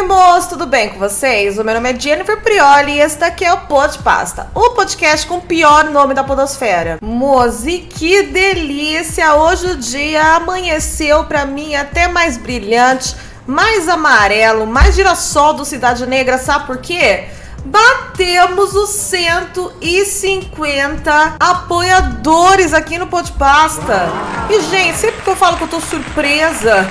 Oi, moço, tudo bem com vocês? O meu nome é Jennifer Prioli e esse daqui é o Pod Pasta, o podcast com o pior nome da podosfera. Mozi, que delícia! Hoje o dia amanheceu pra mim até mais brilhante, mais amarelo, mais girassol do Cidade Negra, sabe por quê? Batemos os 150 apoiadores aqui no Podpasta. E, gente, sempre que eu falo que eu tô surpresa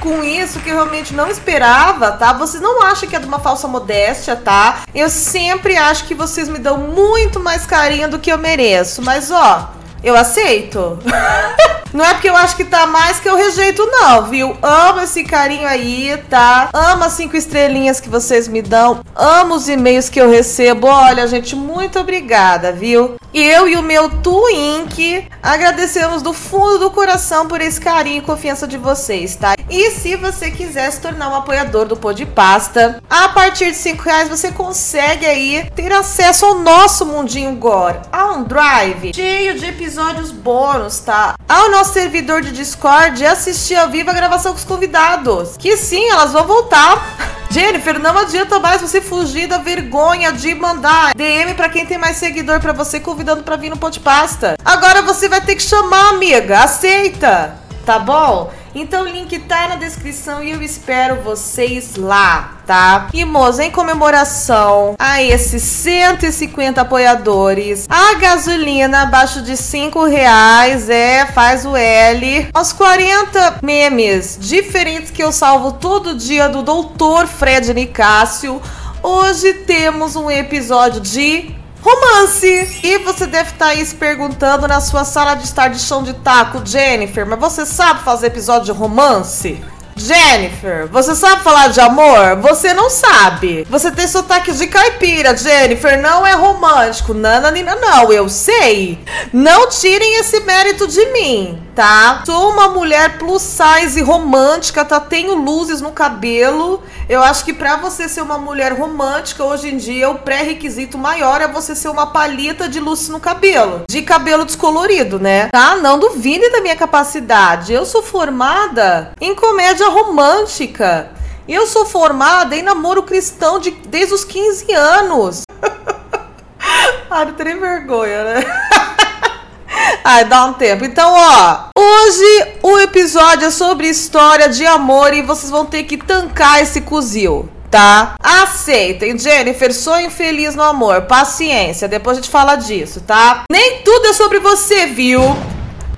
com isso que eu realmente não esperava, tá? Vocês não acham que é de uma falsa modéstia, tá? Eu sempre acho que vocês me dão muito mais carinho do que eu mereço, mas ó, eu aceito. Não é porque eu acho que tá mais que eu rejeito, não, viu? Amo esse carinho aí, tá? Amo as cinco estrelinhas que vocês me dão. Amo os e-mails que eu recebo. Olha, gente, muito obrigada, viu? Eu e o meu Twink agradecemos do fundo do coração por esse carinho e confiança de vocês, tá? E se você quiser se tornar um apoiador do Pô de Pasta, a partir de 5 reais você consegue aí ter acesso ao nosso mundinho gore, a um drive cheio de episódios bônus, tá? Ao nosso servidor de Discord e assistir ao vivo a gravação com os convidados. Que sim, elas vão voltar. Jennifer, não adianta mais você fugir da vergonha de mandar DM para quem tem mais seguidor para você convidando para vir no Ponte Pasta. Agora você vai ter que chamar, amiga. Aceita, tá bom? Então o link tá na descrição e eu espero vocês lá, tá? E moça, em comemoração a esses 150 apoiadores, a gasolina abaixo de 5 reais, é, faz o L. Os 40 memes diferentes que eu salvo todo dia do Doutor Fred Nicásio. Hoje temos um episódio de Romance! E você deve estar tá aí se perguntando na sua sala de estar de chão de taco, Jennifer, mas você sabe fazer episódio de romance? Jennifer, você sabe falar de amor? Você não sabe. Você tem sotaque de caipira, Jennifer. Não é romântico. Nananina, não. Eu sei. Não tirem esse mérito de mim, tá? Sou uma mulher plus size romântica, tá? Tenho luzes no cabelo. Eu acho que para você ser uma mulher romântica hoje em dia, o pré-requisito maior é você ser uma palheta de luzes no cabelo. De cabelo descolorido, né? Tá? Não duvide da minha capacidade. Eu sou formada em comédia romântica. Eu sou formada em namoro cristão de, desde os 15 anos. Ai, não tem vergonha, né? Ai, dá um tempo. Então, ó, hoje o episódio é sobre história de amor e vocês vão ter que tancar esse cozil, tá? Aceitem, Jennifer, sonho feliz no amor. Paciência, depois a gente fala disso, tá? Nem tudo é sobre você, viu?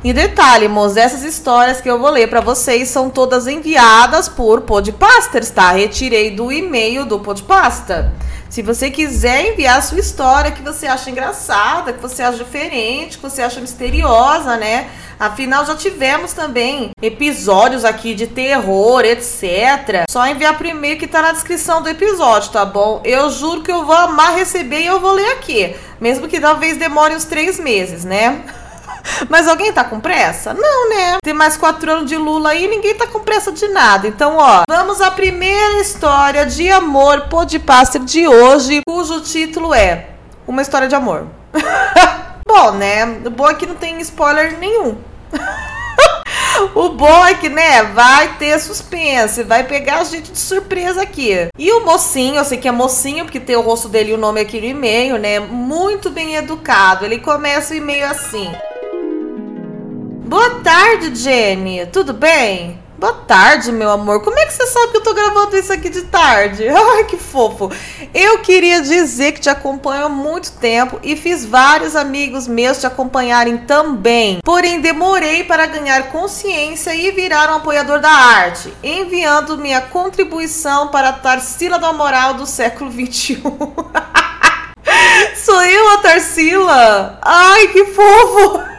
E detalhe, moços, essas histórias que eu vou ler para vocês são todas enviadas por Podpasters, tá? Retirei do e-mail do Podpasta. Se você quiser enviar a sua história que você acha engraçada, que você acha diferente, que você acha misteriosa, né? Afinal, já tivemos também episódios aqui de terror, etc. Só enviar pro e-mail que tá na descrição do episódio, tá bom? Eu juro que eu vou amar receber e eu vou ler aqui. Mesmo que talvez demore uns três meses, né? Mas alguém tá com pressa? Não, né? Tem mais quatro anos de Lula aí, ninguém tá com pressa de nada. Então, ó, vamos à primeira história de amor podcaster de hoje, cujo título é Uma História de Amor. bom, né? O bom é que não tem spoiler nenhum. O bom é que, né, vai ter suspense, vai pegar a gente de surpresa aqui. E o mocinho, eu sei que é mocinho, porque tem o rosto dele e o nome aqui no e-mail, né? Muito bem educado. Ele começa o e-mail assim. Boa tarde, Jenny. Tudo bem? Boa tarde, meu amor. Como é que você sabe que eu tô gravando isso aqui de tarde? Ai, que fofo. Eu queria dizer que te acompanho há muito tempo e fiz vários amigos meus te acompanharem também. Porém, demorei para ganhar consciência e virar um apoiador da arte, enviando minha contribuição para a Tarsila da Moral do século 21. Sou eu a Tarsila? Ai, que fofo!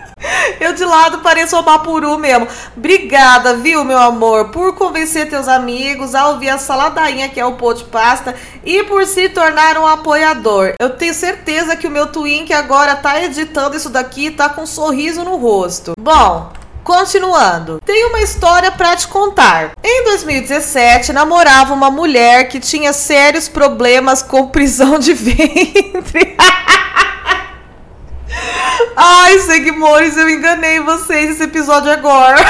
Eu de lado pareço o Bapuru mesmo. Obrigada, viu, meu amor, por convencer teus amigos a ouvir essa ladainha que é o Pô de Pasta e por se tornar um apoiador. Eu tenho certeza que o meu Twink agora tá editando isso daqui tá com um sorriso no rosto. Bom, Continuando, tenho uma história para te contar. Em 2017, namorava uma mulher que tinha sérios problemas com prisão de ventre. Ai, seguimores, eu enganei vocês nesse episódio agora.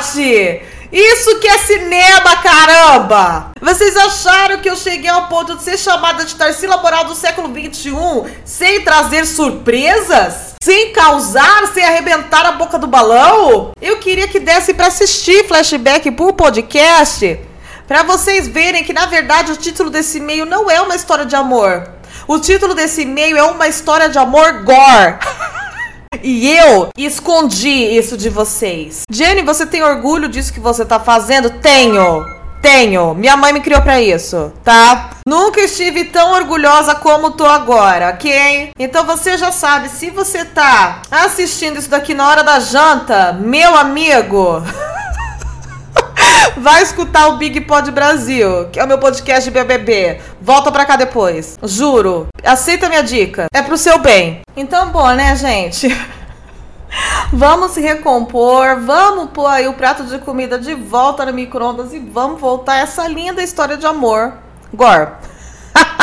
verdade! Isso que é cinema, caramba! Vocês acharam que eu cheguei ao ponto de ser chamada de Tarsila Moral do século XXI sem trazer surpresas? Sem causar, sem arrebentar a boca do balão? Eu queria que desse para assistir flashback por podcast, para vocês verem que na verdade o título desse e-mail não é uma história de amor. O título desse e-mail é uma história de amor gore. E eu escondi isso de vocês. Jenny, você tem orgulho disso que você tá fazendo? Tenho. Tenho. Minha mãe me criou para isso, tá? Nunca estive tão orgulhosa como tô agora, ok? Então você já sabe, se você tá assistindo isso daqui na hora da janta, meu amigo. Vai escutar o Big Pod Brasil, que é o meu podcast de BBB. Volta pra cá depois. Juro. Aceita minha dica. É pro seu bem. Então, bom, né, gente? Vamos se recompor, vamos pôr aí o prato de comida de volta no micro-ondas e vamos voltar essa linda história de amor. Gor.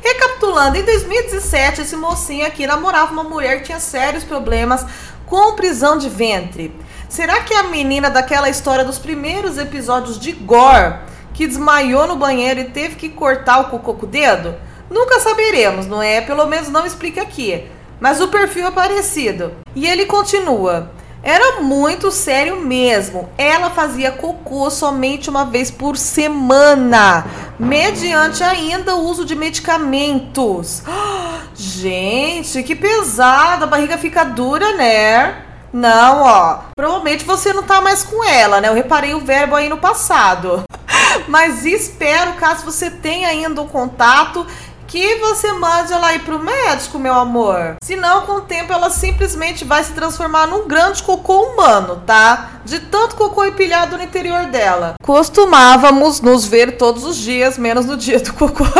Recapitulando, em 2017, esse mocinho aqui namorava uma mulher que tinha sérios problemas com prisão de ventre. Será que é a menina daquela história dos primeiros episódios de Gore, que desmaiou no banheiro e teve que cortar o cocô com o dedo? Nunca saberemos, não é? Pelo menos não explica aqui. Mas o perfil é parecido. E ele continua. Era muito sério mesmo. Ela fazia cocô somente uma vez por semana, mediante ainda o uso de medicamentos. Gente, que pesado, a barriga fica dura, né? Não, ó. Provavelmente você não tá mais com ela, né? Eu reparei o verbo aí no passado. Mas espero, caso você tenha ainda um contato, que você mande ela ir pro médico, meu amor. Senão, com o tempo, ela simplesmente vai se transformar num grande cocô humano, tá? De tanto cocô empilhado no interior dela. Costumávamos nos ver todos os dias, menos no dia do cocô.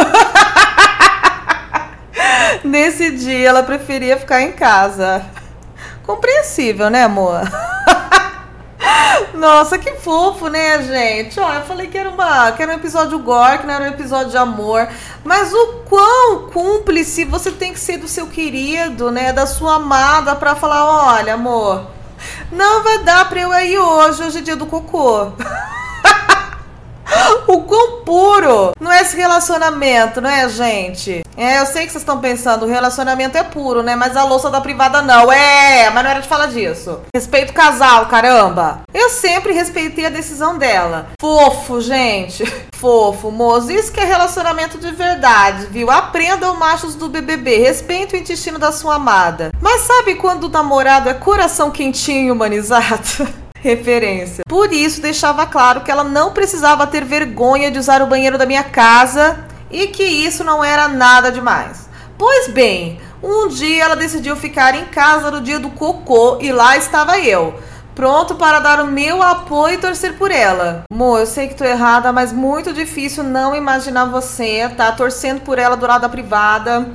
Nesse dia, ela preferia ficar em casa. Compreensível, né, amor? Nossa, que fofo, né, gente? Ó, eu falei que era, uma, que era um episódio gore, que não era um episódio de amor. Mas o quão cúmplice você tem que ser do seu querido, né? Da sua amada pra falar: olha, amor, não vai dar pra eu ir hoje, hoje é dia do cocô. o quão puro não é esse relacionamento, não é, gente? É, eu sei que vocês estão pensando, o relacionamento é puro, né? Mas a louça da privada não. É, mas não era de falar disso. Respeito o casal, caramba. Eu sempre respeitei a decisão dela. Fofo, gente. Fofo, moço. Isso que é relacionamento de verdade, viu? Aprendam machos do BBB. Respeite o intestino da sua amada. Mas sabe quando o namorado é coração quentinho e humanizado? referência. Por isso, deixava claro que ela não precisava ter vergonha de usar o banheiro da minha casa e que isso não era nada demais. Pois bem, um dia ela decidiu ficar em casa no dia do cocô e lá estava eu. Pronto para dar o meu apoio e torcer por ela. Mo, eu sei que tô errada, mas muito difícil não imaginar você, tá? Torcendo por ela do lado da privada.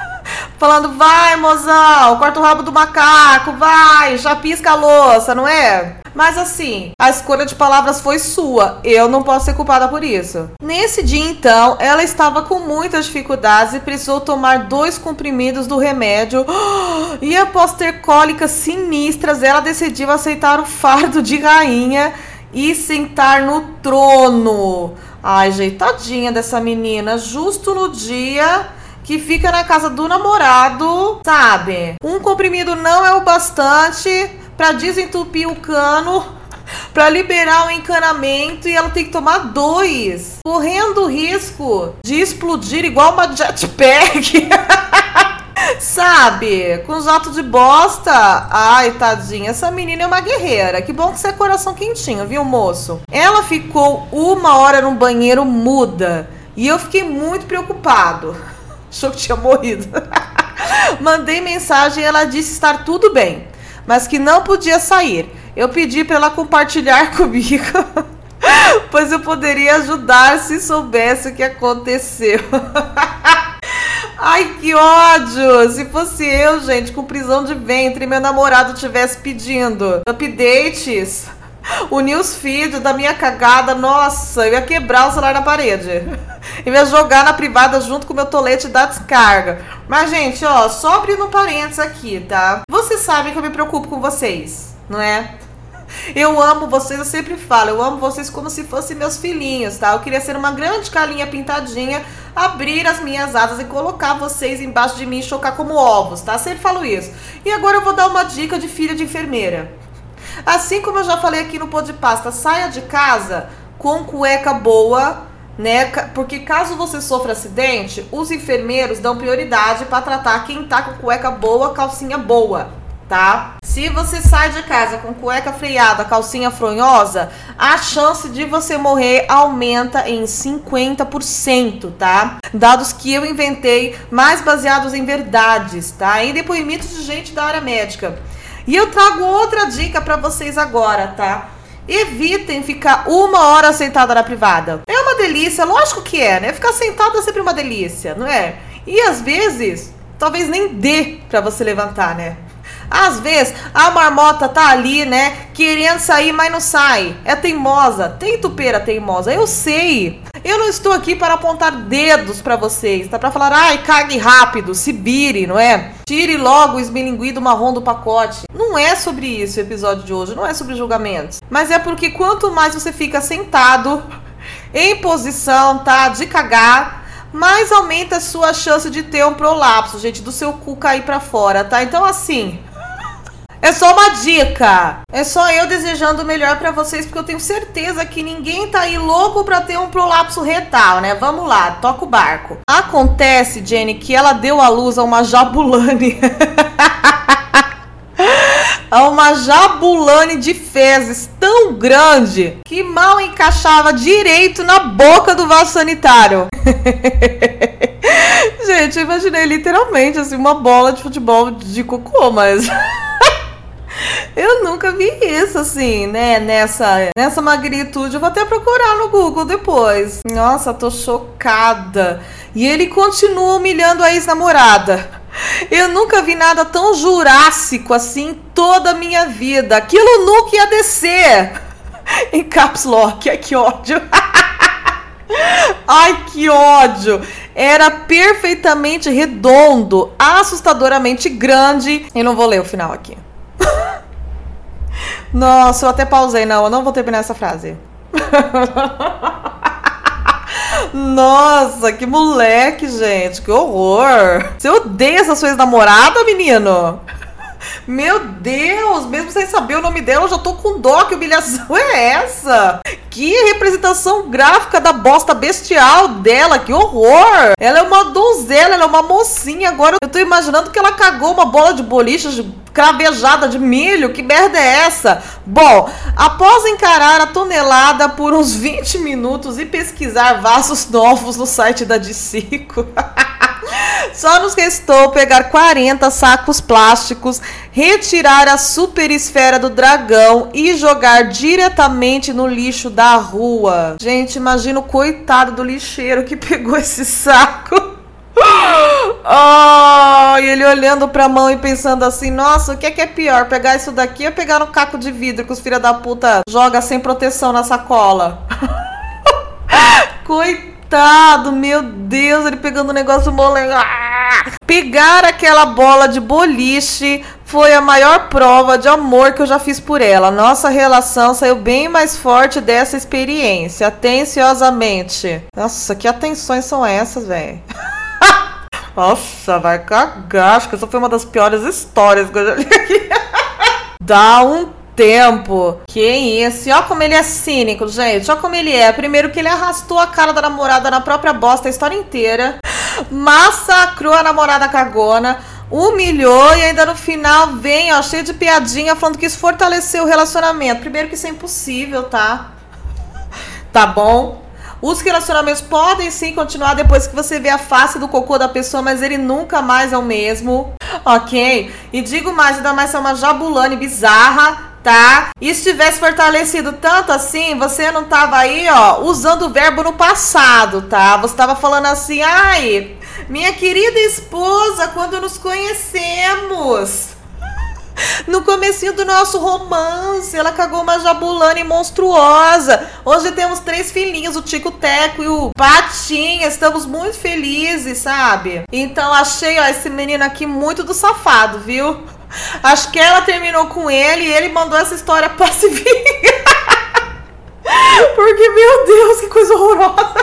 Falando, vai, mozão, corta o rabo do macaco, vai, já pisca a louça, não é? Mas assim, a escolha de palavras foi sua. Eu não posso ser culpada por isso. Nesse dia, então, ela estava com muitas dificuldades e precisou tomar dois comprimidos do remédio. E após ter cólicas sinistras, ela decidiu aceitar o fardo de rainha e sentar no trono. Ai, jeitadinha dessa menina, justo no dia que fica na casa do namorado, sabe? Um comprimido não é o bastante para desentupir o cano, para liberar o encanamento e ela tem que tomar dois, correndo o risco de explodir igual uma jetpack. Sabe? Com jato de bosta. Ai, tadinha. Essa menina é uma guerreira. Que bom que você é coração quentinho, viu, moço? Ela ficou uma hora no banheiro muda. E eu fiquei muito preocupado. Achou que tinha morrido. Mandei mensagem e ela disse estar tudo bem mas que não podia sair. Eu pedi para ela compartilhar comigo, pois eu poderia ajudar se soubesse o que aconteceu. Ai, que ódio! Se fosse eu, gente, com prisão de ventre meu namorado tivesse pedindo updates, o newsfeed da minha cagada, nossa, eu ia quebrar o celular na parede. Eu ia jogar na privada junto com o meu tolete da descarga. Mas, gente, ó, só abrindo um parênteses aqui, tá? Vocês sabem que eu me preocupo com vocês, não é? Eu amo vocês, eu sempre falo, eu amo vocês como se fossem meus filhinhos, tá? Eu queria ser uma grande calinha pintadinha, abrir as minhas asas e colocar vocês embaixo de mim e chocar como ovos, tá? Sempre falo isso. E agora eu vou dar uma dica de filha de enfermeira. Assim como eu já falei aqui no Pô de Pasta, saia de casa com cueca boa, né? Porque caso você sofra acidente, os enfermeiros dão prioridade para tratar quem tá com cueca boa, calcinha boa tá? Se você sai de casa com cueca freada, calcinha fronhosa, a chance de você morrer aumenta em 50%, tá? Dados que eu inventei, mais baseados em verdades, tá? Em depoimentos de gente da área médica. E eu trago outra dica para vocês agora, tá? Evitem ficar uma hora sentada na privada. É uma delícia, lógico que é, né? Ficar sentada é sempre uma delícia, não é? E às vezes, talvez nem dê para você levantar, né? Às vezes a marmota tá ali, né, querendo sair, mas não sai. É teimosa, tem tupeira teimosa. Eu sei. Eu não estou aqui para apontar dedos para vocês, tá? Para falar, ai, cague rápido, se vire, não é? Tire logo o esmilinguido marrom do pacote. Não é sobre isso o episódio de hoje, não é sobre julgamentos. Mas é porque quanto mais você fica sentado em posição, tá, de cagar, mais aumenta a sua chance de ter um prolapso, gente, do seu cu cair para fora, tá? Então assim, é só uma dica. É só eu desejando o melhor para vocês, porque eu tenho certeza que ninguém tá aí louco para ter um prolapso retal, né? Vamos lá, toca o barco. Acontece, Jenny, que ela deu à luz a uma jabulane. a uma jabulane de fezes tão grande que mal encaixava direito na boca do vaso sanitário. Gente, eu imaginei literalmente assim uma bola de futebol de cocô, mas eu nunca vi isso assim, né? Nessa, nessa magnitude. Eu vou até procurar no Google depois. Nossa, tô chocada. E ele continua humilhando a ex-namorada. Eu nunca vi nada tão jurássico assim toda a minha vida. Aquilo nunca ia descer. Em caps lock. Ai, que ódio. Ai, que ódio! Era perfeitamente redondo, assustadoramente grande. E não vou ler o final aqui. Nossa, eu até pausei. Não, eu não vou terminar essa frase. Nossa, que moleque, gente. Que horror. Você odeia essa sua ex-namorada, menino? Meu Deus, mesmo sem saber o nome dela, eu já tô com dó. Que humilhação é essa? Que representação gráfica da bosta bestial dela, que horror! Ela é uma donzela, ela é uma mocinha. Agora eu tô imaginando que ela cagou uma bola de boliche cravejada de milho. Que merda é essa? Bom, após encarar a tonelada por uns 20 minutos e pesquisar vasos novos no site da Dicico. Só nos restou pegar 40 sacos plásticos, retirar a super esfera do dragão e jogar diretamente no lixo da rua. Gente, imagina o coitado do lixeiro que pegou esse saco. Oh, e ele olhando pra mão e pensando assim: Nossa, o que é que é pior? Pegar isso daqui ou pegar um caco de vidro que os filha da puta joga sem proteção na sacola? Coitado coitado, meu Deus, ele pegando o negócio molengo. Ah! Pegar aquela bola de boliche foi a maior prova de amor que eu já fiz por ela. Nossa relação saiu bem mais forte dessa experiência. Atenciosamente. Nossa, que atenções são essas, velho? Nossa, vai cagar. Acho que essa foi uma das piores histórias que eu já li aqui. Dá um tempo. Que isso. E olha como ele é cínico, gente. Olha como ele é. Primeiro que ele arrastou a cara da namorada na própria bosta a história inteira. Massacrou a namorada cagona. Humilhou e ainda no final vem, ó, cheio de piadinha, falando que isso fortaleceu o relacionamento. Primeiro que isso é impossível, tá? Tá bom? Os relacionamentos podem sim continuar depois que você vê a face do cocô da pessoa, mas ele nunca mais é o mesmo. Ok? E digo mais, ainda mais é uma jabulane bizarra tá? E se tivesse fortalecido tanto assim, você não tava aí, ó, usando o verbo no passado, tá? Você tava falando assim, ai, minha querida esposa, quando nos conhecemos. No comecinho do nosso romance, ela cagou uma jabulane monstruosa. Hoje temos três filhinhos, o Tico Teco e o Patinha. Estamos muito felizes, sabe? Então achei, ó, esse menino aqui muito do safado, viu? Acho que ela terminou com ele e ele mandou essa história pra se vingar. Porque, meu Deus, que coisa horrorosa.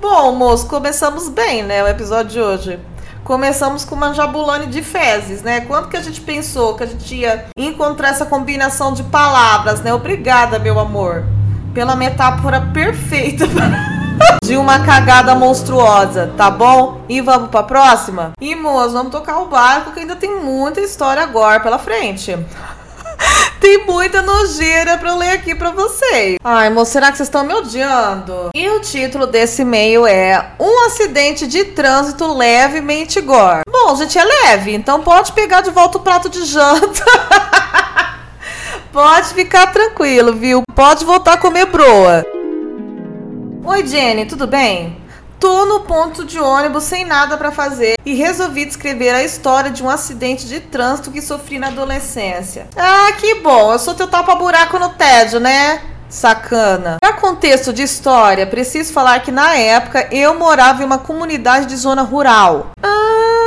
Bom, moço, começamos bem, né? O episódio de hoje. Começamos com uma jabulane de fezes, né? Quanto que a gente pensou que a gente ia encontrar essa combinação de palavras, né? Obrigada, meu amor, pela metáfora perfeita de uma cagada monstruosa, tá bom? E vamos pra próxima? E, moço, vamos tocar o barco que ainda tem muita história agora pela frente. Tem muita nojeira pra eu ler aqui pra vocês. Ai, moço, será que vocês estão me odiando? E o título desse e-mail é Um acidente de trânsito levemente gore. Bom, gente, é leve, então pode pegar de volta o prato de janta. pode ficar tranquilo, viu? Pode voltar a comer broa. Oi, Jenny, tudo bem? Tô no ponto de ônibus sem nada para fazer e resolvi descrever a história de um acidente de trânsito que sofri na adolescência. Ah, que bom! Eu sou teu tapa-buraco no tédio, né? Sacana. Para contexto de história, preciso falar que na época eu morava em uma comunidade de zona rural. Ah,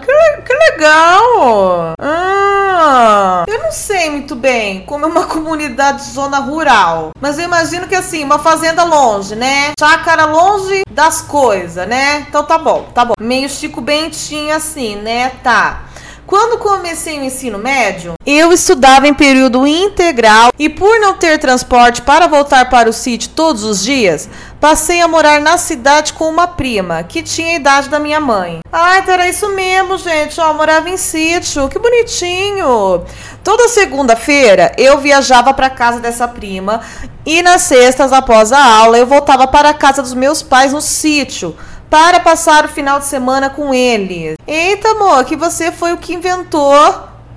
que, que legal! Ah, eu não sei muito bem como é uma comunidade de zona rural, mas eu imagino que assim, uma fazenda longe, né? Chácara longe das coisas, né? Então tá bom, tá bom. Meio Chico Bentinho assim, né? Tá. Quando comecei o ensino médio, eu estudava em período integral e por não ter transporte para voltar para o sítio todos os dias, passei a morar na cidade com uma prima que tinha a idade da minha mãe. Ai, então era isso mesmo, gente. Ó, morava em sítio. Que bonitinho. Toda segunda-feira eu viajava para casa dessa prima e nas sextas após a aula eu voltava para a casa dos meus pais no sítio para passar o final de semana com ele. Eita, amor, que você foi o que inventou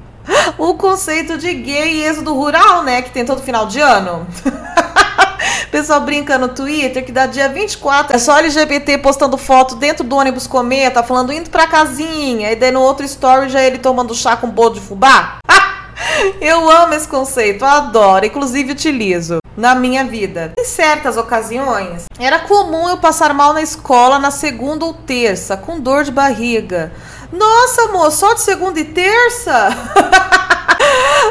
o conceito de gay e êxodo rural, né? Que tem todo final de ano. Pessoal brinca no Twitter que dá dia 24 é só LGBT postando foto dentro do ônibus cometa, falando indo pra casinha, e daí no outro story já ele tomando chá com bolo de fubá. Eu amo esse conceito, adoro, inclusive utilizo na minha vida. Em certas ocasiões, era comum eu passar mal na escola na segunda ou terça, com dor de barriga. Nossa, amor, só de segunda e terça?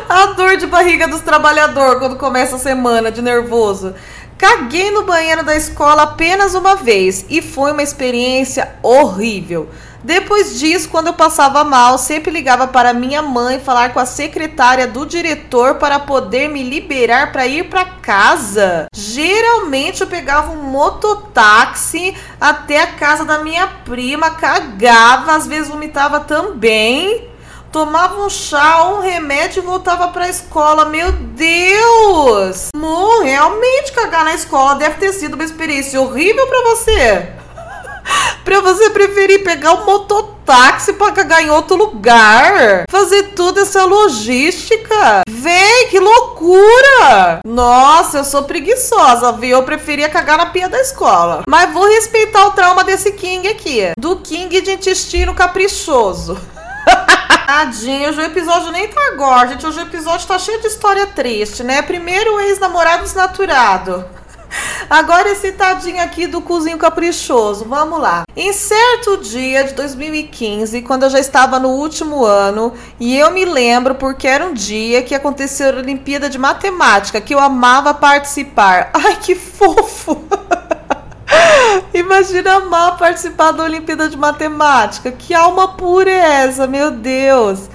a dor de barriga dos trabalhadores quando começa a semana de nervoso. Caguei no banheiro da escola apenas uma vez e foi uma experiência horrível. Depois disso, quando eu passava mal, sempre ligava para minha mãe falar com a secretária do diretor para poder me liberar para ir para casa. Geralmente eu pegava um mototáxi até a casa da minha prima, cagava, às vezes vomitava também. Tomava um chá, um remédio e voltava para a escola. Meu Deus! Mo, realmente cagar na escola deve ter sido uma experiência horrível para você pra você preferir pegar um mototáxi pra cagar em outro lugar. Fazer toda essa logística. Véi, que loucura! Nossa, eu sou preguiçosa, viu? Eu preferia cagar na pia da escola. Mas vou respeitar o trauma desse King aqui. Do King de intestino caprichoso. Tadinho, hoje o episódio nem tá agora, gente. Hoje o episódio tá cheio de história triste, né? Primeiro ex-namorado desnaturado. Agora esse tadinho aqui do cozinho caprichoso. Vamos lá. Em certo dia de 2015, quando eu já estava no último ano, e eu me lembro porque era um dia que aconteceu a Olimpíada de Matemática, que eu amava participar. Ai, que fofo! Imagina amar participar da Olimpíada de Matemática. Que alma pura é essa, meu Deus!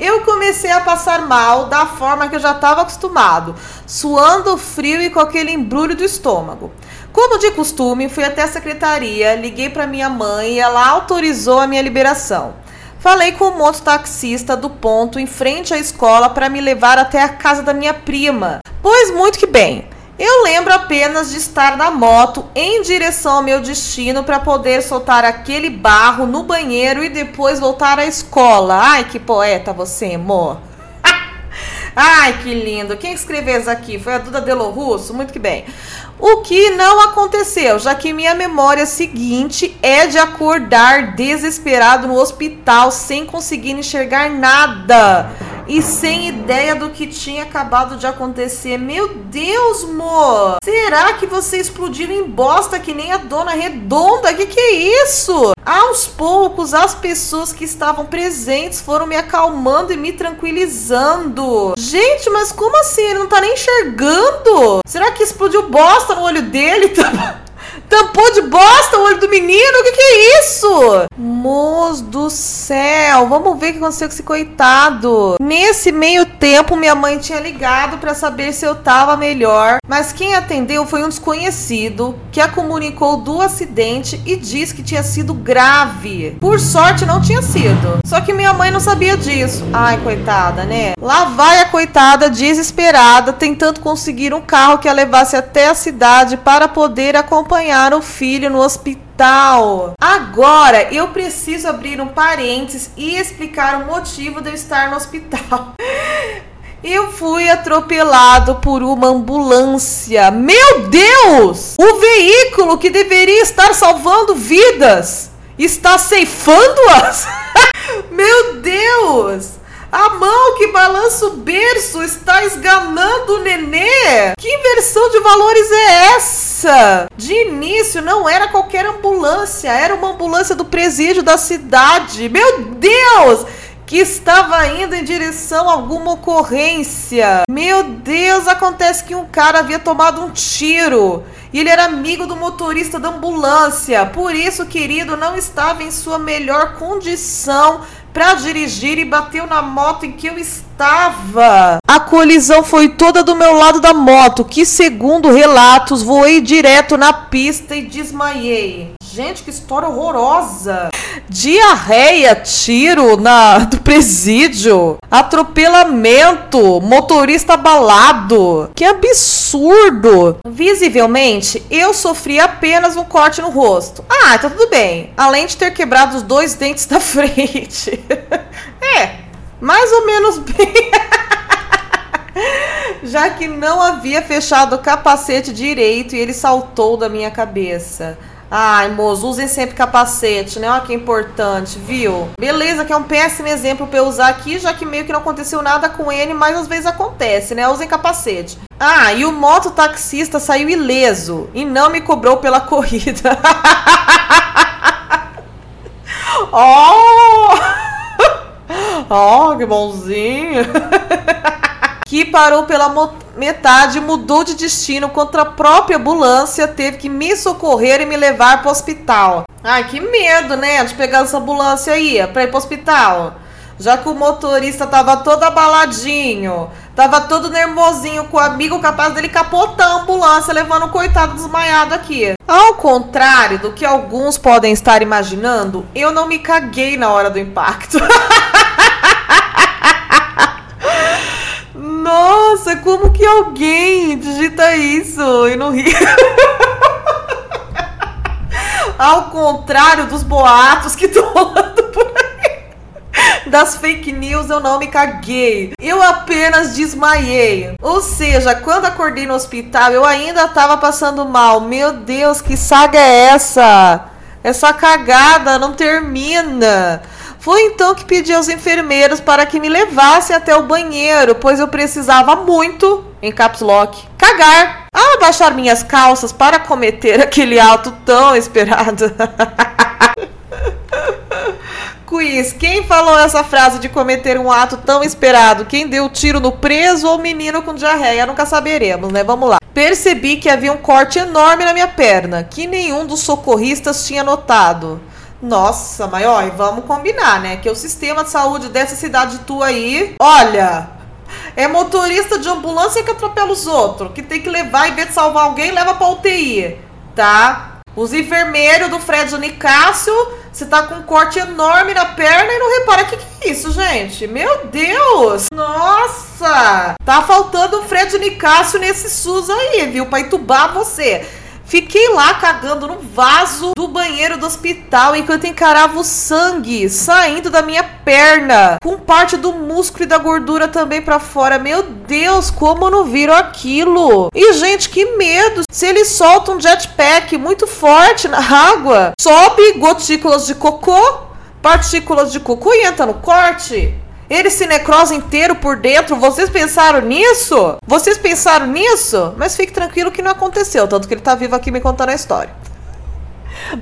eu comecei a passar mal da forma que eu já estava acostumado, suando frio e com aquele embrulho do estômago. Como de costume, fui até a secretaria, liguei para minha mãe e ela autorizou a minha liberação. Falei com o mototaxista do ponto em frente à escola para me levar até a casa da minha prima. Pois muito que bem. Eu lembro apenas de estar na moto em direção ao meu destino para poder soltar aquele barro no banheiro e depois voltar à escola. Ai, que poeta você, amor. Ai, que lindo. Quem escreveu isso aqui? Foi a Duda Delo Russo? Muito que bem. O que não aconteceu, já que minha memória seguinte é de acordar desesperado no hospital sem conseguir enxergar nada e sem ideia do que tinha acabado de acontecer. Meu Deus, mo! Será que você explodiu em bosta que nem a dona redonda? Que que é isso? Aos poucos, as pessoas que estavam presentes foram me acalmando e me tranquilizando. Gente, mas como assim? Ele não tá nem enxergando? Será que explodiu bosta no olho dele? Tampou de bosta o olho do menino? O que, que é isso? Moço do céu, vamos ver o que aconteceu com esse coitado. Nesse meio tempo, minha mãe tinha ligado para saber se eu tava melhor, mas quem atendeu foi um desconhecido que a comunicou do acidente e disse que tinha sido grave. Por sorte, não tinha sido. Só que minha mãe não sabia disso. Ai, coitada, né? Lá vai a coitada desesperada, tentando conseguir um carro que a levasse até a cidade para poder acompanhar o filho no hospital. Agora eu preciso abrir um parênteses e explicar o motivo de eu estar no hospital. Eu fui atropelado por uma ambulância. Meu Deus! O veículo que deveria estar salvando vidas está ceifando-as? Meu Deus! A mão que balança o berço está esganando o nenê? Que inversão de valores é essa? De início não era qualquer ambulância, era uma ambulância do presídio da cidade. Meu Deus! que estava indo em direção a alguma ocorrência. Meu Deus, acontece que um cara havia tomado um tiro e ele era amigo do motorista da ambulância. Por isso, querido, não estava em sua melhor condição para dirigir e bateu na moto em que eu estava. A colisão foi toda do meu lado da moto, que segundo relatos voei direto na pista e desmaiei. Gente, que história horrorosa. Diarreia, tiro na do presídio, atropelamento, motorista abalado. Que absurdo. Visivelmente, eu sofri apenas um corte no rosto. Ah, tá tudo bem. Além de ter quebrado os dois dentes da frente. é, mais ou menos bem. Já que não havia fechado o capacete direito e ele saltou da minha cabeça. Ai, moço, usem sempre capacete, né? Olha que importante, viu? Beleza, que é um péssimo exemplo pra eu usar aqui, já que meio que não aconteceu nada com ele, mas às vezes acontece, né? Usem capacete. Ah, e o mototaxista saiu ileso e não me cobrou pela corrida. oh! Oh, que bonzinho! que parou pela metade, mudou de destino contra a própria ambulância, teve que me socorrer e me levar para o hospital. Ai, que medo, né, de pegar essa ambulância aí para ir para o hospital. Já que o motorista tava todo abaladinho, tava todo nervosinho com o amigo capaz dele capotar a ambulância, levando o coitado desmaiado aqui. Ao contrário do que alguns podem estar imaginando, eu não me caguei na hora do impacto. Nossa, como que alguém digita isso e não ri? Ao contrário dos boatos que estão rolando por aí. Das fake news, eu não me caguei. Eu apenas desmaiei. Ou seja, quando acordei no hospital, eu ainda tava passando mal. Meu Deus, que saga é essa? Essa cagada não termina. Foi então que pedi aos enfermeiros para que me levassem até o banheiro, pois eu precisava muito, em caps lock, cagar. Ao abaixar minhas calças para cometer aquele ato tão esperado. Quiz, quem falou essa frase de cometer um ato tão esperado? Quem deu tiro no preso ou menino com diarreia? Nunca saberemos, né? Vamos lá. Percebi que havia um corte enorme na minha perna, que nenhum dos socorristas tinha notado. Nossa, mas ó, vamos combinar, né? Que o sistema de saúde dessa cidade tua aí, olha, é motorista de ambulância que atropela os outros, que tem que levar, em vez de salvar alguém, leva pra UTI, tá? Os enfermeiros do Fred Nicásio, você tá com um corte enorme na perna e não repara. Que, que é isso, gente? Meu Deus! Nossa! Tá faltando o Fred Nicásio nesse SUS aí, viu? Pra entubar você. Fiquei lá cagando no vaso do banheiro do hospital enquanto encarava o sangue saindo da minha perna, com parte do músculo e da gordura também para fora. Meu Deus, como não viram aquilo? E gente, que medo! Se ele solta um jetpack muito forte na água, sobe gotículas de cocô, partículas de cocô e entra no corte. Ele se necrosa inteiro por dentro. Vocês pensaram nisso? Vocês pensaram nisso? Mas fique tranquilo que não aconteceu, tanto que ele tá vivo aqui me contando a história.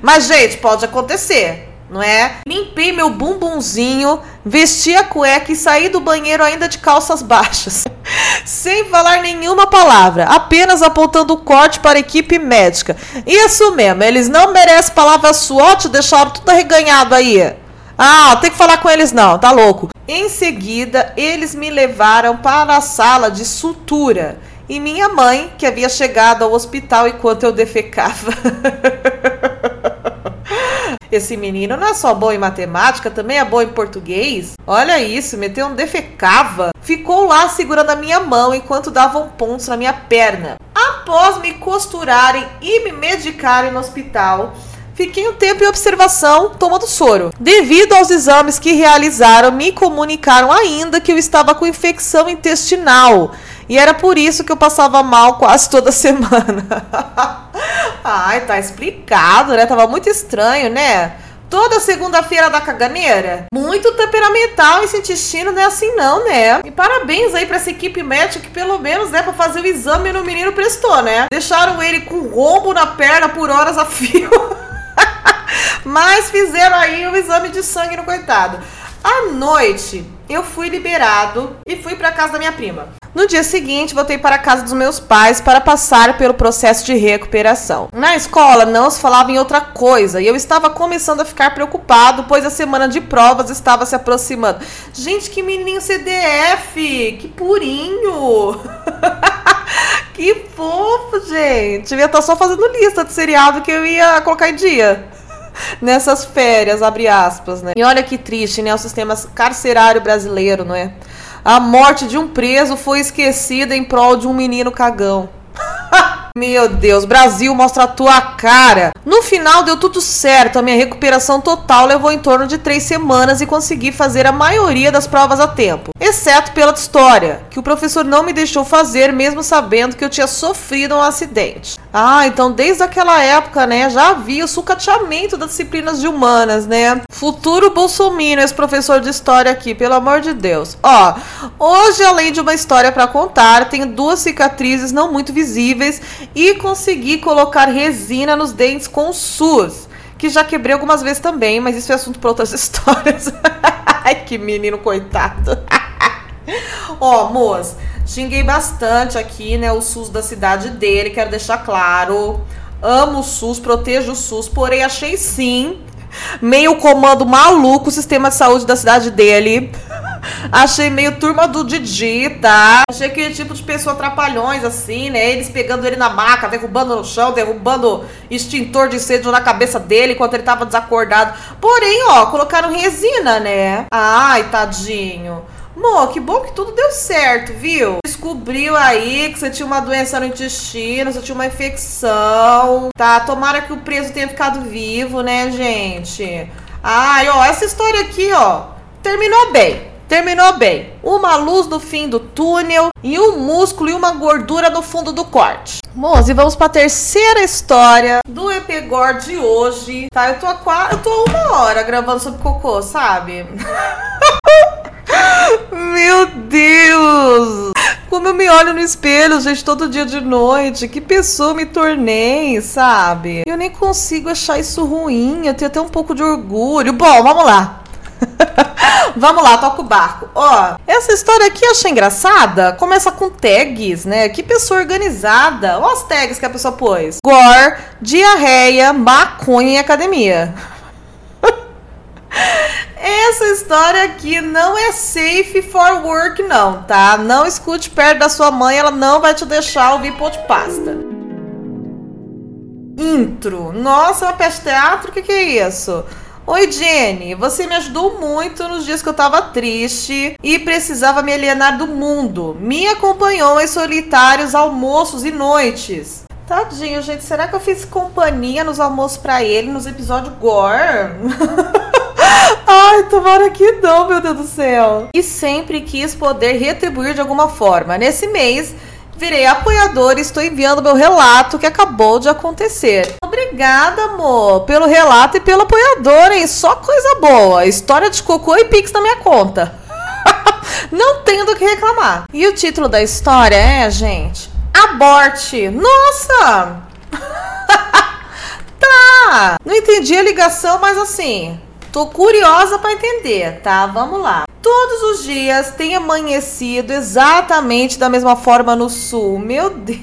Mas, gente, pode acontecer não é? Limpei meu bumbumzinho, vesti a cueca e saí do banheiro ainda de calças baixas. Sem falar nenhuma palavra, apenas apontando o corte para a equipe médica. Isso mesmo, eles não merecem palavra te deixaram tudo arreganhado aí. Ah, tem que falar com eles não, tá louco. Em seguida, eles me levaram para a sala de sutura. E minha mãe, que havia chegado ao hospital enquanto eu defecava. Esse menino não é só bom em matemática, também é bom em português. Olha isso, meteu um defecava. Ficou lá segurando a minha mão enquanto davam pontos na minha perna. Após me costurarem e me medicarem no hospital, Fiquei um tempo em observação, tomando soro. Devido aos exames que realizaram, me comunicaram ainda que eu estava com infecção intestinal. E era por isso que eu passava mal quase toda semana. Ai, tá explicado, né? Tava muito estranho, né? Toda segunda-feira da caganeira? Muito temperamental esse intestino, não é assim não, né? E parabéns aí pra essa equipe médica que pelo menos, né, pra fazer o exame no menino prestou, né? Deixaram ele com rombo na perna por horas a fio. Mas fizeram aí o exame de sangue no coitado. À noite, eu fui liberado e fui para casa da minha prima. No dia seguinte, voltei para a casa dos meus pais para passar pelo processo de recuperação. Na escola, não se falava em outra coisa e eu estava começando a ficar preocupado, pois a semana de provas estava se aproximando. Gente, que menininho CDF! Que purinho! que fofo, gente! Devia estar só fazendo lista de seriado que eu ia colocar em dia nessas férias, abre aspas, né? E olha que triste, né? O sistema carcerário brasileiro, não é? A morte de um preso foi esquecida em prol de um menino cagão. Meu Deus, Brasil, mostra a tua cara. No final deu tudo certo, a minha recuperação total levou em torno de três semanas e consegui fazer a maioria das provas a tempo, exceto pela história, que o professor não me deixou fazer, mesmo sabendo que eu tinha sofrido um acidente. Ah, então desde aquela época, né, já havia o sucateamento das disciplinas de humanas, né? Futuro bolsominion, esse professor de história aqui, pelo amor de Deus. Ó, hoje, além de uma história para contar, tenho duas cicatrizes não muito visíveis e consegui colocar resina nos dentes com SUS, que já quebrei algumas vezes também, mas isso é assunto para outras histórias. Ai, que menino coitado. Ó, moço, xinguei bastante aqui, né, o SUS da cidade dele, quero deixar claro. Amo o SUS, protejo o SUS, porém achei sim meio comando maluco o sistema de saúde da cidade dele. Achei meio turma do Didi, tá? Achei aquele tipo de pessoa trapalhões, assim, né? Eles pegando ele na maca, derrubando no chão, derrubando extintor de incêndio na cabeça dele enquanto ele tava desacordado. Porém, ó, colocaram resina, né? Ai, tadinho. Mo, que bom que tudo deu certo, viu? Descobriu aí que você tinha uma doença no intestino, você tinha uma infecção, tá? Tomara que o preso tenha ficado vivo, né, gente? Ai, ó, essa história aqui, ó, terminou bem. Terminou bem. Uma luz no fim do túnel e um músculo e uma gordura no fundo do corte. Moço, e vamos para a terceira história do Epegor de hoje. Tá, eu tô a, eu tô uma hora gravando sobre cocô, sabe? Meu Deus! Como eu me olho no espelho, gente, todo dia de noite. Que pessoa me tornei, sabe? Eu nem consigo achar isso ruim. Eu tenho até um pouco de orgulho. Bom, vamos lá. Vamos lá, toca o barco. Ó, essa história aqui eu achei engraçada. Começa com tags, né? Que pessoa organizada. Olha as tags que a pessoa pôs: gore, diarreia, maconha e academia. Essa história aqui não é safe for work, não, tá? Não escute perto da sua mãe, ela não vai te deixar ouvir pão de pasta. Intro. Nossa, uma peça teatro? O que, que é isso? Oi, Jenny, você me ajudou muito nos dias que eu tava triste e precisava me alienar do mundo. Me acompanhou em solitários almoços e noites. Tadinho, gente, será que eu fiz companhia nos almoços para ele nos episódios gore? Ai, tomara que não, meu Deus do céu. E sempre quis poder retribuir de alguma forma. Nesse mês, virei apoiador e estou enviando meu relato que acabou de acontecer. Obrigada, amor, pelo relato e pelo apoiador, hein? Só coisa boa. História de cocô e pix na minha conta. Não tenho do que reclamar. E o título da história é, gente, Aborte. Nossa! tá! Não entendi a ligação, mas assim, tô curiosa para entender, tá? Vamos lá. Todos os dias tem amanhecido exatamente da mesma forma no sul. Meu Deus!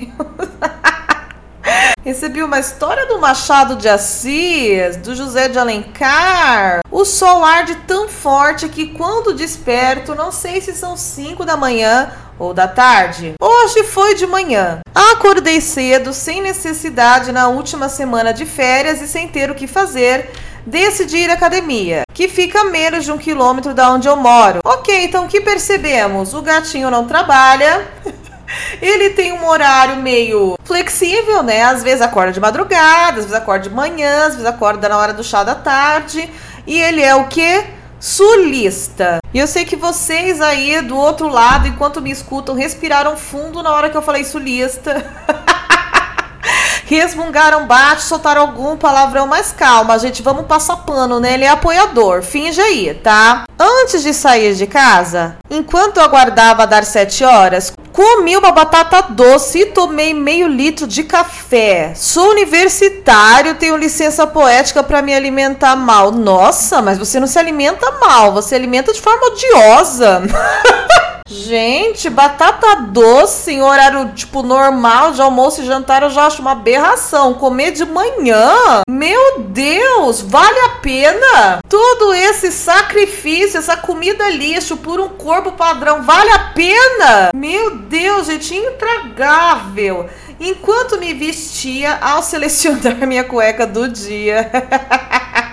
Recebi uma história do Machado de Assis, do José de Alencar. O sol arde tão forte que quando desperto, não sei se são 5 da manhã ou da tarde. Hoje foi de manhã. Acordei cedo, sem necessidade na última semana de férias e sem ter o que fazer. Decidi ir à academia, que fica a menos de um quilômetro da onde eu moro. Ok, então o que percebemos? O gatinho não trabalha. Ele tem um horário meio flexível, né? Às vezes acorda de madrugada, às vezes acorda de manhã, às vezes acorda na hora do chá da tarde. E ele é o que? Sulista. E eu sei que vocês aí do outro lado, enquanto me escutam, respiraram fundo na hora que eu falei sulista. resmungaram bate, soltaram algum palavrão mais calma. Gente, vamos passar pano, né? Ele é apoiador. Finge aí, tá? Antes de sair de casa, enquanto eu aguardava dar sete horas, comi uma batata doce e tomei meio litro de café. Sou universitário, tenho licença poética para me alimentar mal. Nossa, mas você não se alimenta mal, você alimenta de forma odiosa. Gente, batata doce em horário tipo normal de almoço e jantar eu já acho uma aberração. Comer de manhã, meu Deus, vale a pena? Todo esse sacrifício, essa comida lixo por um corpo padrão, vale a pena? Meu Deus, gente, intragável. Enquanto me vestia ao selecionar minha cueca do dia.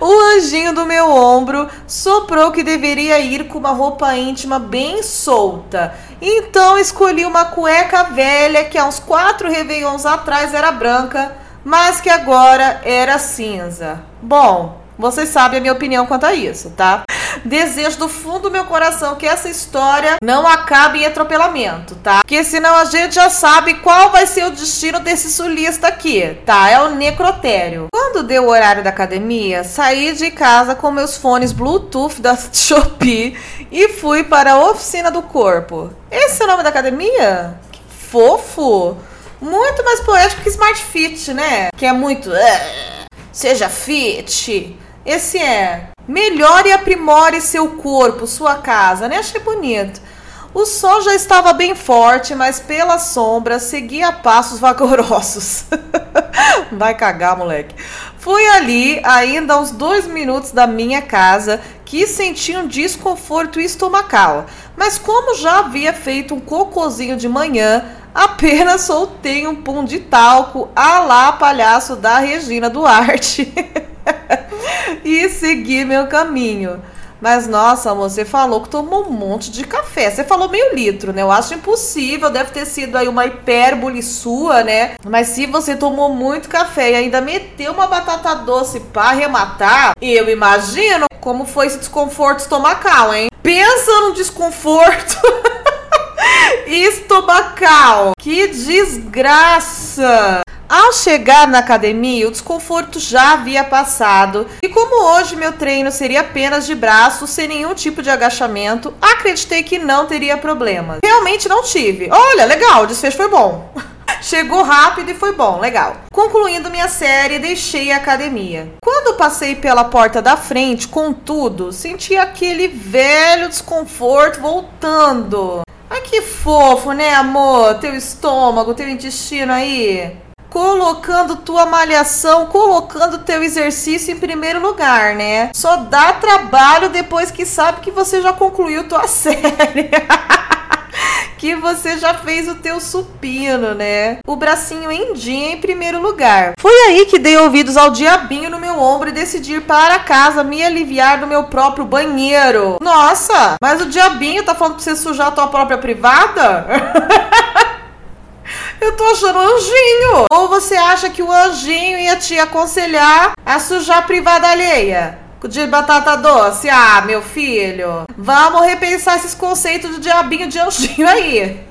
O anjinho do meu ombro soprou que deveria ir com uma roupa íntima bem solta. Então escolhi uma cueca velha que há uns quatro réveillons atrás era branca, mas que agora era cinza. Bom, vocês sabem a minha opinião quanto a isso, tá? Desejo do fundo do meu coração que essa história não acabe em atropelamento, tá? Porque senão a gente já sabe qual vai ser o destino desse sulista aqui, tá? É o necrotério. Quando deu o horário da academia, saí de casa com meus fones Bluetooth da Shopee e fui para a oficina do corpo. Esse é o nome da academia? Que fofo! Muito mais poético que Smart Fit, né? Que é muito. Uh, seja fit. Esse é melhore e aprimore seu corpo, sua casa, né? Achei bonito. O sol já estava bem forte, mas pela sombra seguia passos vagarosos. Vai cagar, moleque. Fui ali, ainda a uns dois minutos da minha casa, que senti um desconforto estomacal. Mas como já havia feito um cocôzinho de manhã, apenas soltei um pum de talco a lá palhaço da Regina Duarte. e segui meu caminho. Mas nossa, amor, você falou que tomou um monte de café. Você falou meio litro, né? Eu acho impossível, deve ter sido aí uma hipérbole sua, né? Mas se você tomou muito café e ainda meteu uma batata doce para arrematar, eu imagino como foi esse desconforto estomacal, hein? Pensa no desconforto estomacal. Que desgraça! Ao chegar na academia, o desconforto já havia passado, e como hoje meu treino seria apenas de braço, sem nenhum tipo de agachamento, acreditei que não teria problema. Realmente não tive. Olha, legal, o desfecho foi bom. Chegou rápido e foi bom, legal. Concluindo minha série, deixei a academia. Quando passei pela porta da frente, contudo, senti aquele velho desconforto voltando. Ai que fofo, né, amor? Teu estômago, teu intestino aí colocando tua malhação, colocando teu exercício em primeiro lugar, né? Só dá trabalho depois que sabe que você já concluiu tua série. que você já fez o teu supino, né? O bracinho em dia em primeiro lugar. Foi aí que dei ouvidos ao diabinho no meu ombro e decidi ir para casa me aliviar do meu próprio banheiro. Nossa, mas o diabinho tá falando pra você sujar a tua própria privada? Eu tô achando anjinho. Ou você acha que o anjinho ia te aconselhar a sujar a privada alheia? De batata doce? Ah, meu filho. Vamos repensar esses conceitos de diabinho de anjinho aí.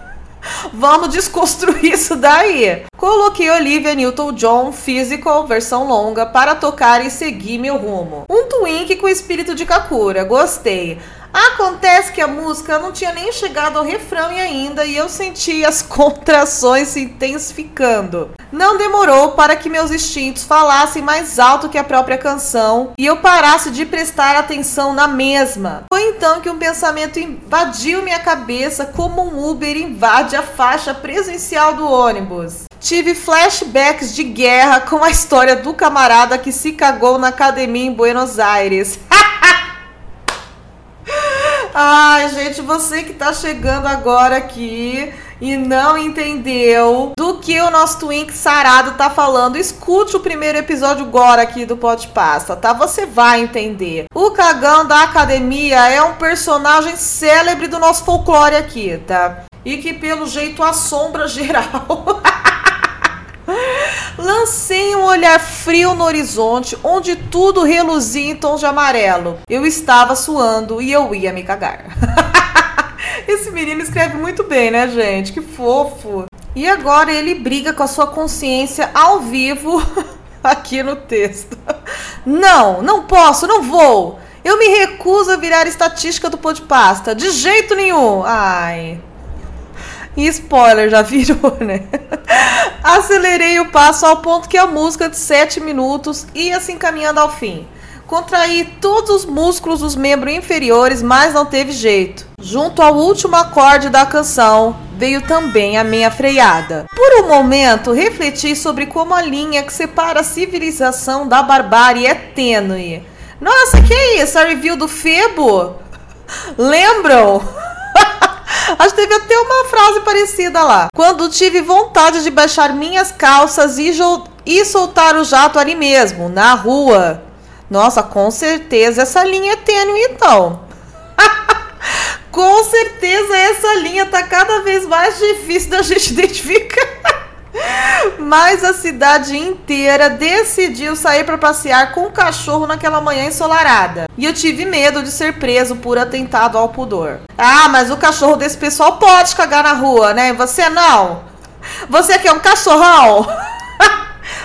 Vamos desconstruir isso daí. Coloquei Olivia Newton-John Physical, versão longa, para tocar e seguir meu rumo. Um twink com espírito de Kakura, gostei. Acontece que a música não tinha nem chegado ao refrão e ainda e eu senti as contrações se intensificando. Não demorou para que meus instintos falassem mais alto que a própria canção e eu parasse de prestar atenção na mesma. Foi então que um pensamento invadiu minha cabeça como um Uber invade a faixa presencial do ônibus. Tive flashbacks de guerra com a história do camarada que se cagou na academia em Buenos Aires. Ai, gente, você que tá chegando agora aqui e não entendeu do que o nosso Twink sarado tá falando, escute o primeiro episódio agora aqui do Pode Pasta, tá? Você vai entender. O cagão da academia é um personagem célebre do nosso folclore aqui, tá? E que pelo jeito assombra geral. Lancei um olhar frio no horizonte, onde tudo reluzia em tons de amarelo. Eu estava suando e eu ia me cagar. Esse menino escreve muito bem, né, gente? Que fofo. E agora ele briga com a sua consciência ao vivo aqui no texto. Não, não posso, não vou. Eu me recuso a virar estatística do Podpasta. De jeito nenhum. Ai. E spoiler, já virou, né? Acelerei o passo ao ponto que a música de 7 minutos ia se encaminhando ao fim. Contraí todos os músculos dos membros inferiores, mas não teve jeito. Junto ao último acorde da canção, veio também a minha freada. Por um momento, refleti sobre como a linha que separa a civilização da barbárie é tênue. Nossa, que é isso? A review do Febo? Lembram? Acho que teve até uma frase parecida lá. Quando tive vontade de baixar minhas calças e, e soltar o jato ali mesmo, na rua. Nossa, com certeza essa linha é tênue então. com certeza essa linha tá cada vez mais difícil da gente identificar. Mas a cidade inteira decidiu sair para passear com o cachorro naquela manhã ensolarada. E eu tive medo de ser preso por atentado ao pudor. Ah, mas o cachorro desse pessoal pode cagar na rua, né? Você não? Você que é um cachorrão?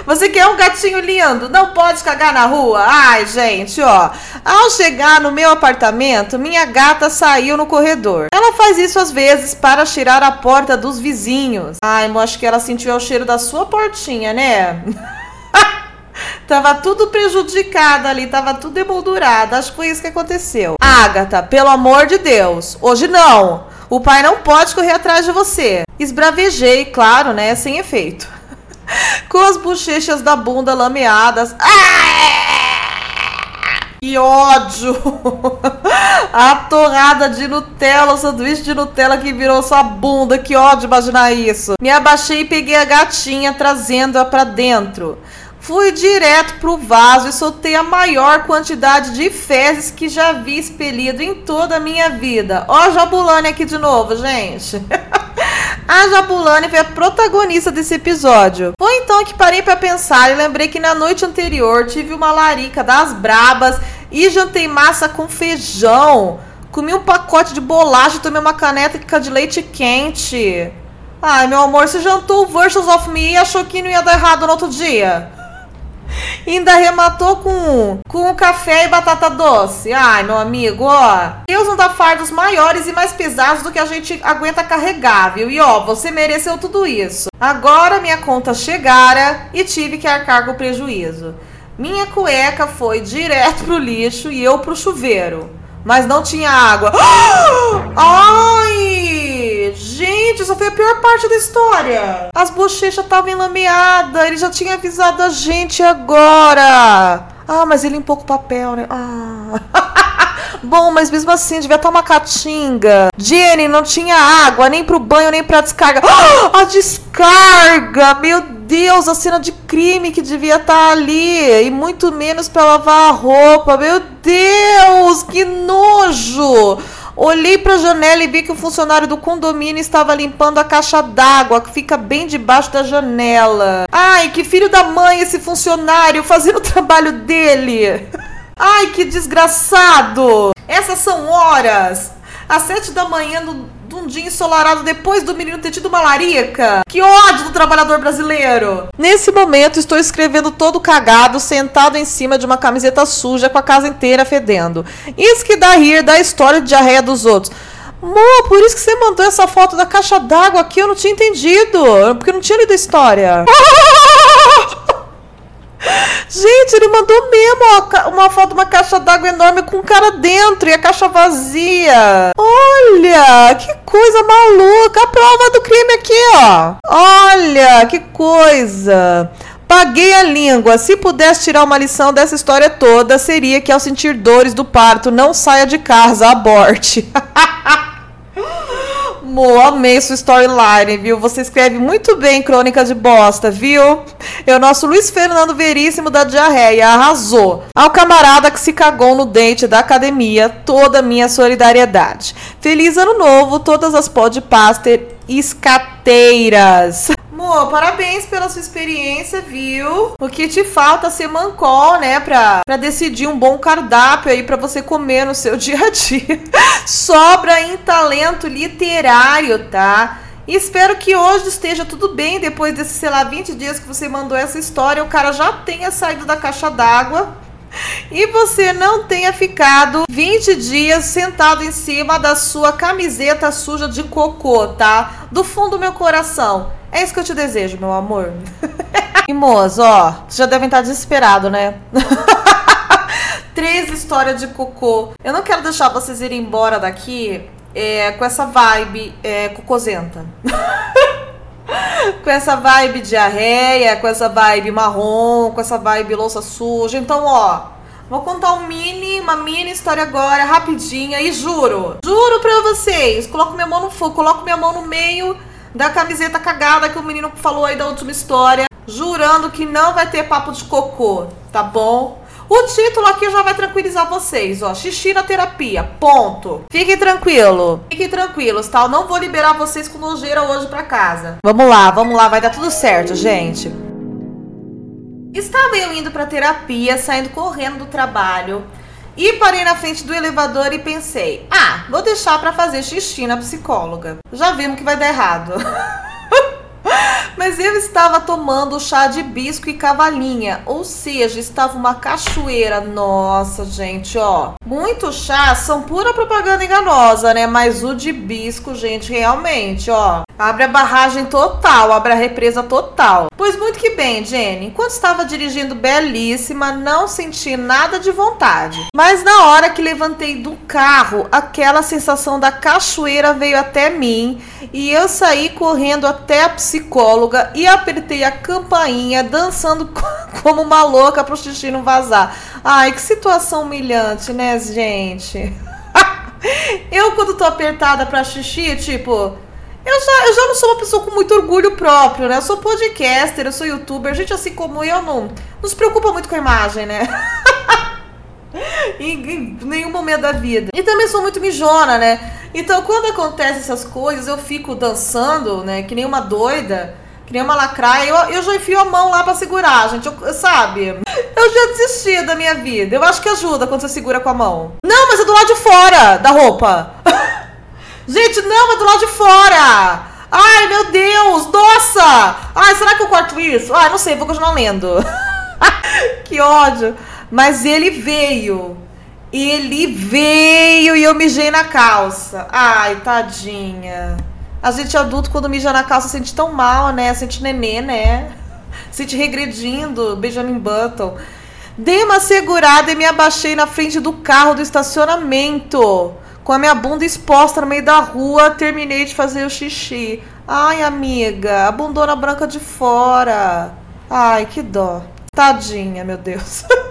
Você quer um gatinho lindo? Não pode cagar na rua? Ai, gente, ó. Ao chegar no meu apartamento, minha gata saiu no corredor. Ela faz isso às vezes para tirar a porta dos vizinhos. Ai, acho que ela sentiu o cheiro da sua portinha, né? Tava tudo prejudicado ali, tava tudo emoldurado. Acho que foi isso que aconteceu. Agatha, pelo amor de Deus, hoje não. O pai não pode correr atrás de você. Esbravejei, claro, né? Sem efeito com as bochechas da bunda lameadas. Que ódio! A torrada de Nutella, o sanduíche de Nutella que virou sua bunda. Que ódio imaginar isso. Me abaixei e peguei a gatinha, trazendo-a para dentro. Fui direto pro vaso e soltei a maior quantidade de fezes que já vi expelido em toda a minha vida. Ó, Jabulani aqui de novo, gente. A Jabulani foi a protagonista desse episódio. Foi então que parei para pensar e lembrei que na noite anterior tive uma larica das brabas e jantei massa com feijão. Comi um pacote de bolacha e tomei uma caneca de leite quente. Ai, meu amor, você jantou Versus of Me e achou que não ia dar errado no outro dia? Ainda rematou com, com café e batata doce. Ai, meu amigo, ó. Deus não dá fardos maiores e mais pesados do que a gente aguenta carregar, viu? E ó, você mereceu tudo isso. Agora minha conta chegara e tive que arcar com o prejuízo. Minha cueca foi direto pro lixo e eu pro chuveiro. Mas não tinha água. Ai! Gente, essa foi a pior parte da história. As bochechas estavam enlameadas. Ele já tinha avisado a gente agora. Ah, mas ele limpou com papel, né? Ah. Bom, mas mesmo assim, devia estar uma catinga. Jenny, não tinha água, nem pro banho, nem pra descarga. Ah, a descarga! Meu Deus, a cena de crime que devia estar ali. E muito menos pra lavar a roupa. Meu Deus, que nojo! Olhei para a janela e vi que o funcionário do condomínio estava limpando a caixa d'água que fica bem debaixo da janela. Ai, que filho da mãe esse funcionário fazendo o trabalho dele. Ai, que desgraçado! Essas são horas! Às sete da manhã do de um dia ensolarado depois do menino ter tido uma larica. Que ódio do trabalhador brasileiro. Nesse momento, estou escrevendo todo cagado, sentado em cima de uma camiseta suja com a casa inteira fedendo. Isso que dá rir da história de diarreia dos outros. Mo, por isso que você mandou essa foto da caixa d'água aqui, eu não tinha entendido. Porque eu não tinha lido a história. Gente, ele mandou mesmo uma foto de uma caixa d'água enorme com um cara dentro e a caixa vazia. Olha, que coisa maluca. A prova do crime aqui, ó. Olha, que coisa. Paguei a língua. Se pudesse tirar uma lição dessa história toda, seria que ao sentir dores do parto, não saia de casa, aborte. Mo, amei sua storyline, viu? Você escreve muito bem crônica de bosta, viu? É o nosso Luiz Fernando Veríssimo da Diarreia, arrasou. Ao camarada que se cagou no dente da academia, toda a minha solidariedade. Feliz ano novo, todas as podpaster escateiras. Amor, parabéns pela sua experiência, viu? O que te falta é ser mancol, né? Pra, pra decidir um bom cardápio aí pra você comer no seu dia a dia. Sobra em talento literário, tá? E espero que hoje esteja tudo bem. Depois desses, sei lá, 20 dias que você mandou essa história, o cara já tenha saído da caixa d'água e você não tenha ficado 20 dias sentado em cima da sua camiseta suja de cocô, tá? Do fundo do meu coração. É isso que eu te desejo, meu amor. e moço, ó, vocês já devem estar desesperado, né? Três histórias de cocô. Eu não quero deixar vocês irem embora daqui é, com essa vibe é, cocôzenta. com essa vibe diarreia, com essa vibe marrom, com essa vibe louça suja. Então, ó, vou contar um mini, uma mini história agora, rapidinha, e juro, juro pra vocês, coloco minha mão no fogo, coloco minha mão no meio da camiseta cagada que o menino falou aí da última história, jurando que não vai ter papo de cocô, tá bom? O título aqui já vai tranquilizar vocês, ó. Xixi na terapia, ponto. Fiquem tranquilo. Fiquem tranquilos, tá? Eu não vou liberar vocês com nojeira hoje pra casa. Vamos lá, vamos lá, vai dar tudo certo, gente. Estava eu indo pra terapia, saindo correndo do trabalho. E parei na frente do elevador e pensei: ah, vou deixar para fazer xixi na psicóloga. Já vimos que vai dar errado. Mas eu estava tomando chá de bisco e cavalinha, ou seja, estava uma cachoeira. Nossa, gente, ó. Muitos chás são pura propaganda enganosa, né? Mas o de bisco, gente, realmente, ó. Abre a barragem total, abre a represa total. Pois muito que bem, Jenny. Enquanto estava dirigindo belíssima, não senti nada de vontade. Mas na hora que levantei do carro, aquela sensação da cachoeira veio até mim e eu saí correndo até a psicóloga e apertei a campainha, dançando como uma louca pro xixi não vazar. Ai, que situação humilhante, né, gente? eu, quando tô apertada pra xixi, tipo eu já, eu já não sou uma pessoa com muito orgulho próprio, né? Eu sou podcaster, eu sou youtuber. Gente assim como eu não, não se preocupa muito com a imagem, né? em, em, nenhum momento da vida. E também sou muito mijona, né? Então quando acontecem essas coisas, eu fico dançando, né? Que nem uma doida, que nem uma lacraia. Eu, eu já enfio a mão lá pra segurar, gente. Eu, sabe? Eu já desisti da minha vida. Eu acho que ajuda quando você segura com a mão. Não, mas é do lado de fora da roupa. Gente, não, é do lado de fora. Ai, meu Deus, nossa. Ai, será que eu corto isso? Ai, não sei, vou continuar lendo. que ódio. Mas ele veio. Ele veio e eu mijei na calça. Ai, tadinha. A gente adulto, quando mija na calça, sente tão mal, né? Sente nenê, né? Sente regredindo. Benjamin Button. Dei uma segurada e me abaixei na frente do carro do estacionamento com a minha bunda exposta no meio da rua, terminei de fazer o xixi. Ai, amiga, a bundona branca de fora. Ai, que dó. Tadinha, meu Deus.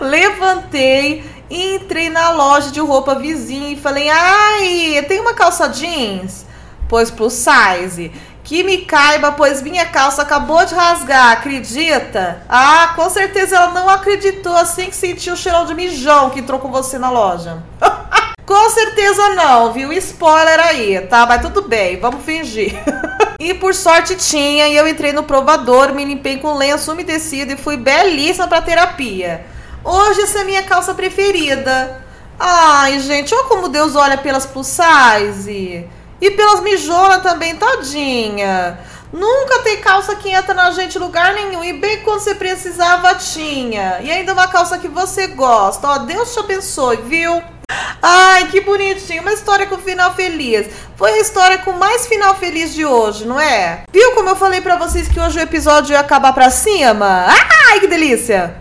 Levantei, entrei na loja de roupa vizinha e falei: Ai, tem uma calça jeans? Pois plus size. Que me caiba, pois minha calça acabou de rasgar, acredita? Ah, com certeza ela não acreditou assim que sentiu o cheirão de mijão que entrou com você na loja. Com certeza não, viu? Spoiler aí, tá? Mas tudo bem, vamos fingir. e por sorte tinha, e eu entrei no provador, me limpei com lenço umedecido e fui belíssima pra terapia. Hoje essa é minha calça preferida. Ai, gente, olha como Deus olha pelas plus size. E pelas mijonas também, tadinha. Nunca tem calça que entra na gente lugar nenhum. E bem quando você precisava, tinha. E ainda uma calça que você gosta. Ó, Deus te abençoe, viu? Ai, que bonitinho. Uma história com final feliz. Foi a história com mais final feliz de hoje, não é? Viu como eu falei para vocês que hoje o episódio ia acabar pra cima? Ai, que delícia!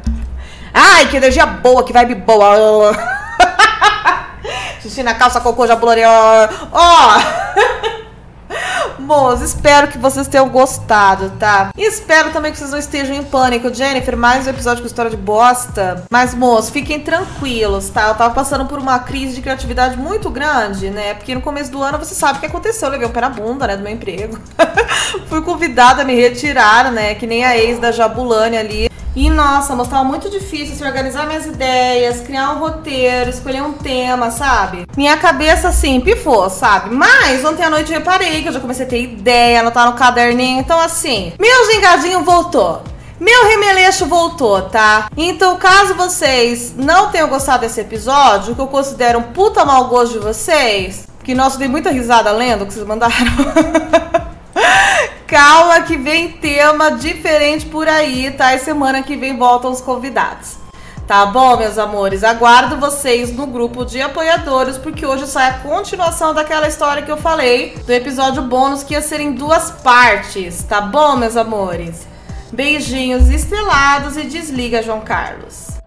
Ai, que energia boa, que vibe boa. Xixi na calça, cocô, já Ó! Oh. Moço, espero que vocês tenham gostado, tá? E espero também que vocês não estejam em pânico. Jennifer, mais um episódio com história de bosta. Mas, moço, fiquem tranquilos, tá? Eu tava passando por uma crise de criatividade muito grande, né? Porque no começo do ano você sabe o que aconteceu. Eu levei o pé na bunda, né? Do meu emprego. Fui convidada a me retirar, né? Que nem a ex da Jabulani ali. E nossa, mas tava muito difícil se organizar minhas ideias, criar um roteiro, escolher um tema, sabe? Minha cabeça assim, pifou, sabe? Mas ontem à noite eu reparei que eu já comecei a ter ideia, anotar no caderninho. Então, assim, meu gingadinho voltou. Meu remeleixo voltou, tá? Então, caso vocês não tenham gostado desse episódio, que eu considero um puta mau gosto de vocês, que nossa, dei muita risada lendo o que vocês mandaram. Calma que vem tema diferente por aí, tá? E semana que vem voltam os convidados. Tá bom, meus amores? Aguardo vocês no grupo de apoiadores, porque hoje sai a continuação daquela história que eu falei, do episódio bônus que ia ser em duas partes, tá bom, meus amores? Beijinhos estrelados e desliga, João Carlos.